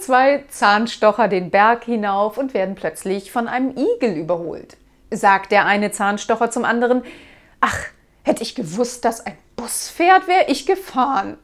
gehen zwei Zahnstocher den Berg hinauf und werden plötzlich von einem Igel überholt. Sagt der eine Zahnstocher zum anderen, ach, hätte ich gewusst, dass ein Bus fährt, wäre ich gefahren.